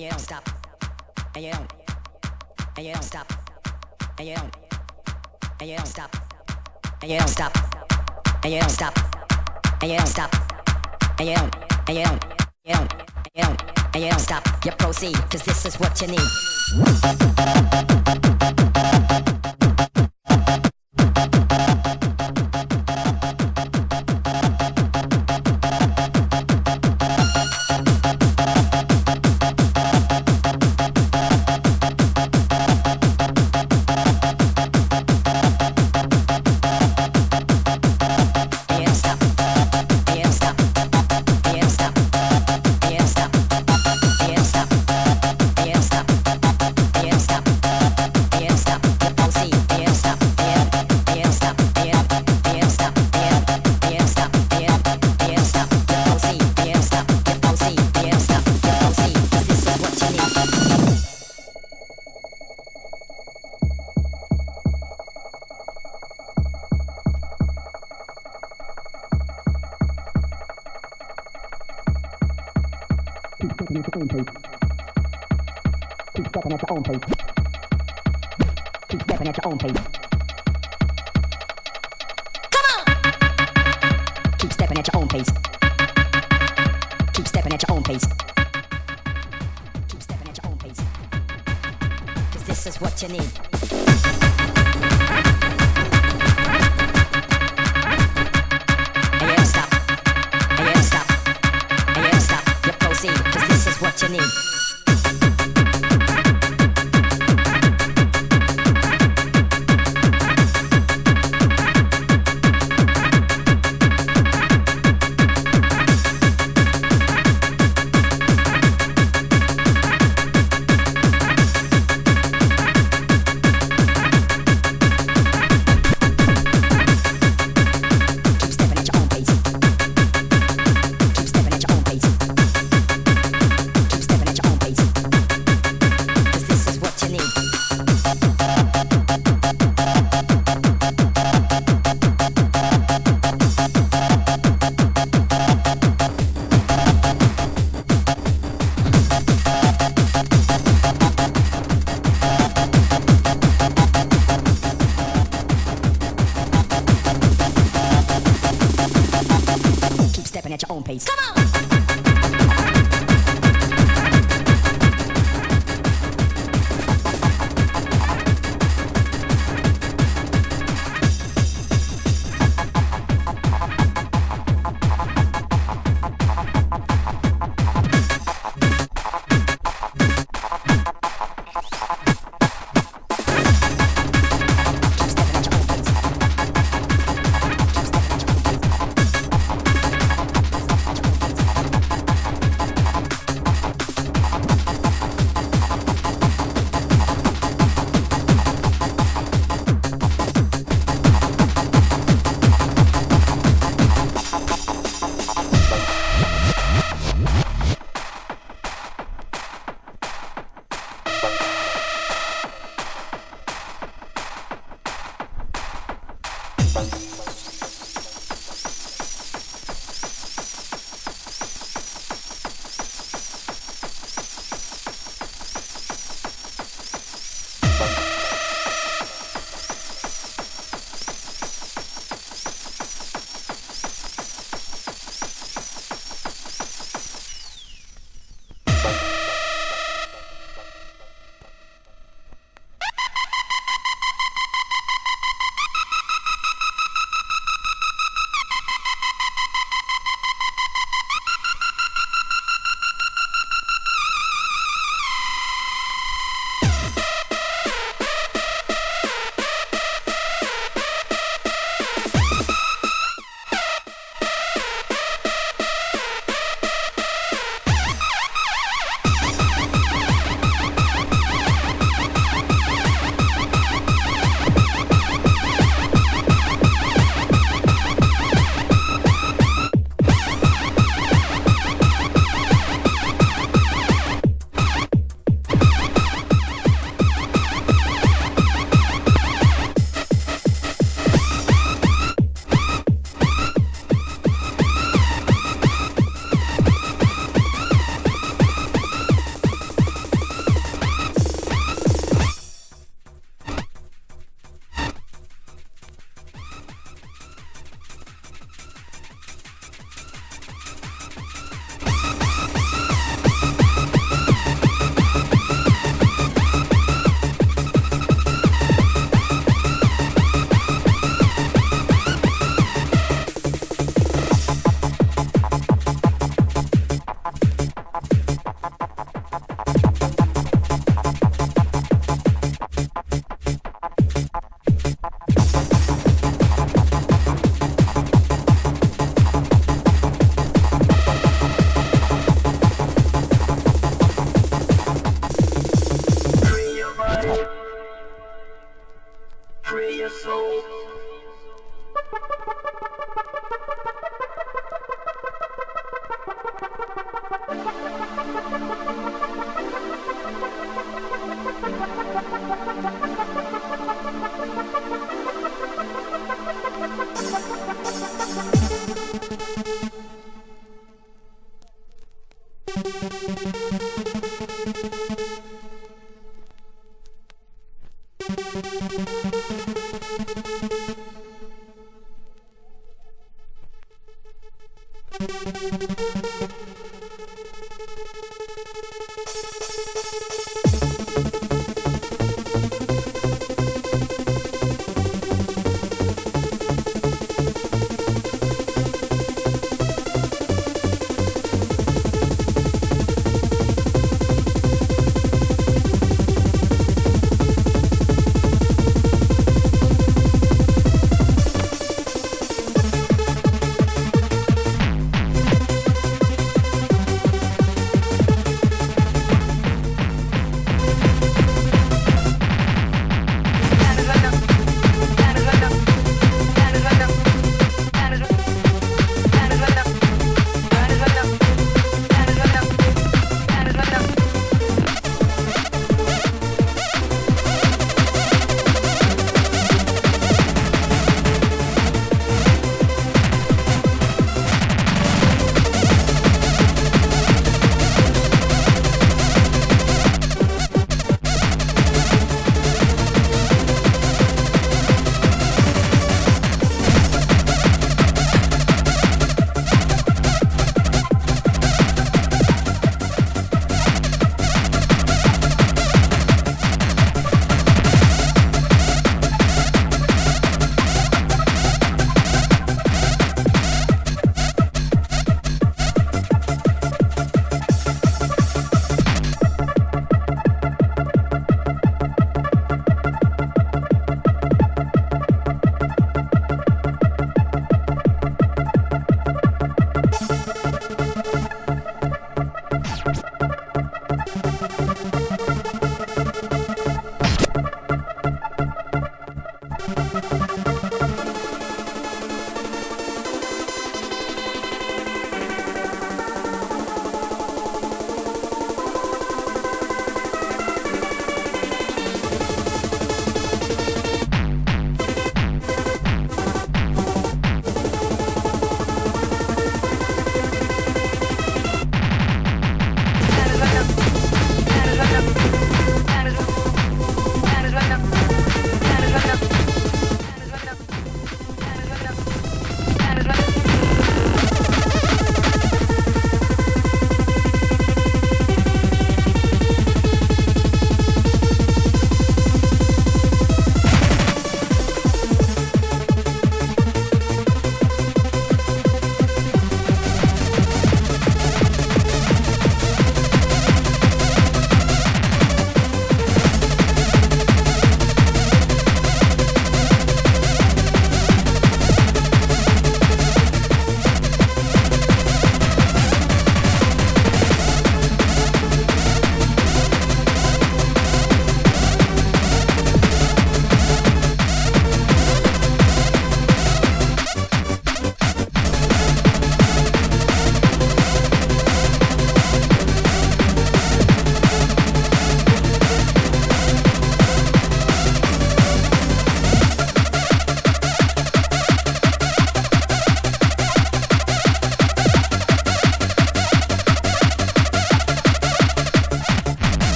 and you don't stop, and you don't, and you don't stop, and you don't, and you don't stop, and you don't stop, and you don't stop, and you don't stop, and you don't, and you don't, you don't, you don't, and you don't stop. You proceed, cause this is what you need. Keep stepping at your own pace. Keep stepping at your own pace. Keep stepping at your own pace. Come on. Keep stepping at your own pace. Keep stepping at your own pace. Keep stepping at your own pace. Cause this is what you need.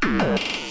Thank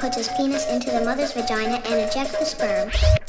puts his penis into the mother's vagina and ejects the sperm.